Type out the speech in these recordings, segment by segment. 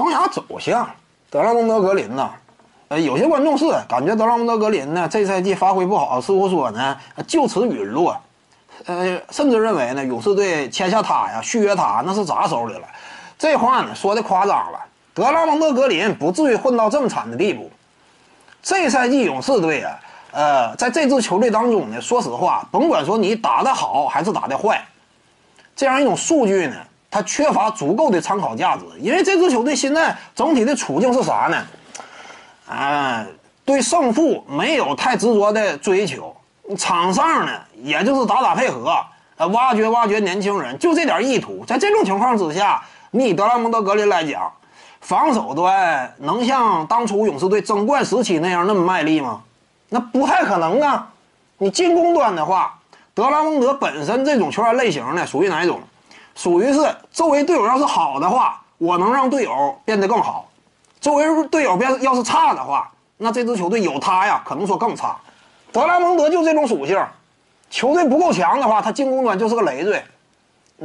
生涯走向，德拉蒙德格林呐，呃，有些观众是感觉德拉蒙德格林呢这赛季发挥不好，似乎说呢就此陨落，呃，甚至认为呢勇士队签下他呀，续约他那是砸手里了。这话呢说的夸张了，德拉蒙德格林不至于混到这么惨的地步。这赛季勇士队啊，呃，在这支球队当中呢，说实话，甭管说你打得好还是打得坏，这样一种数据呢。他缺乏足够的参考价值，因为这支球队现在整体的处境是啥呢？啊，对胜负没有太执着的追求，场上呢也就是打打配合，呃，挖掘挖掘年轻人，就这点意图。在这种情况之下，你以德拉蒙德格林来讲，防守端能像当初勇士队争冠时期那样那么卖力吗？那不太可能啊。你进攻端的话，德拉蒙德本身这种球员类型呢，属于哪一种？属于是周围队友要是好的话，我能让队友变得更好；周围队友变要是差的话，那这支球队有他呀，可能说更差。德拉蒙德就这种属性，球队不够强的话，他进攻端就是个累赘。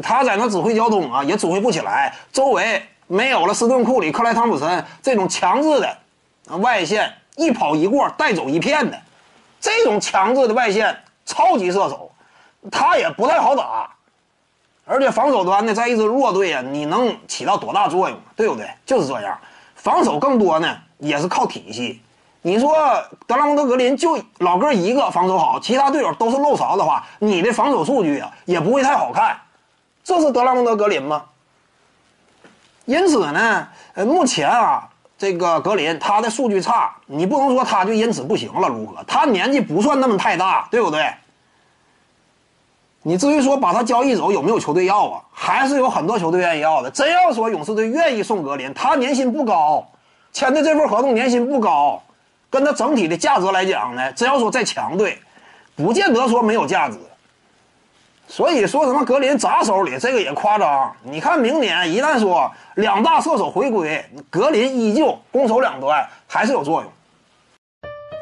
他在那指挥交通啊，也指挥不起来。周围没有了斯顿库里、克莱汤普森这种强制的外线一跑一过带走一片的这种强制的外线超级射手，他也不太好打。而且防守端呢，在一支弱队啊，你能起到多大作用？对不对？就是这样。防守更多呢，也是靠体系。你说德拉蒙德格林就老哥一个防守好，其他队友都是漏勺的话，你的防守数据啊也不会太好看。这是德拉蒙德格林吗？因此呢，呃，目前啊，这个格林他的数据差，你不能说他就因此不行了，如何？他年纪不算那么太大，对不对？你至于说把他交易走，有没有球队要啊？还是有很多球队愿意要的。真要说勇士队愿意送格林，他年薪不高，签的这份合同年薪不高，跟他整体的价值来讲呢，真要说在强队，不见得说没有价值。所以说什么格林砸手里，这个也夸张。你看明年一旦说两大射手回归，格林依旧攻守两端还是有作用。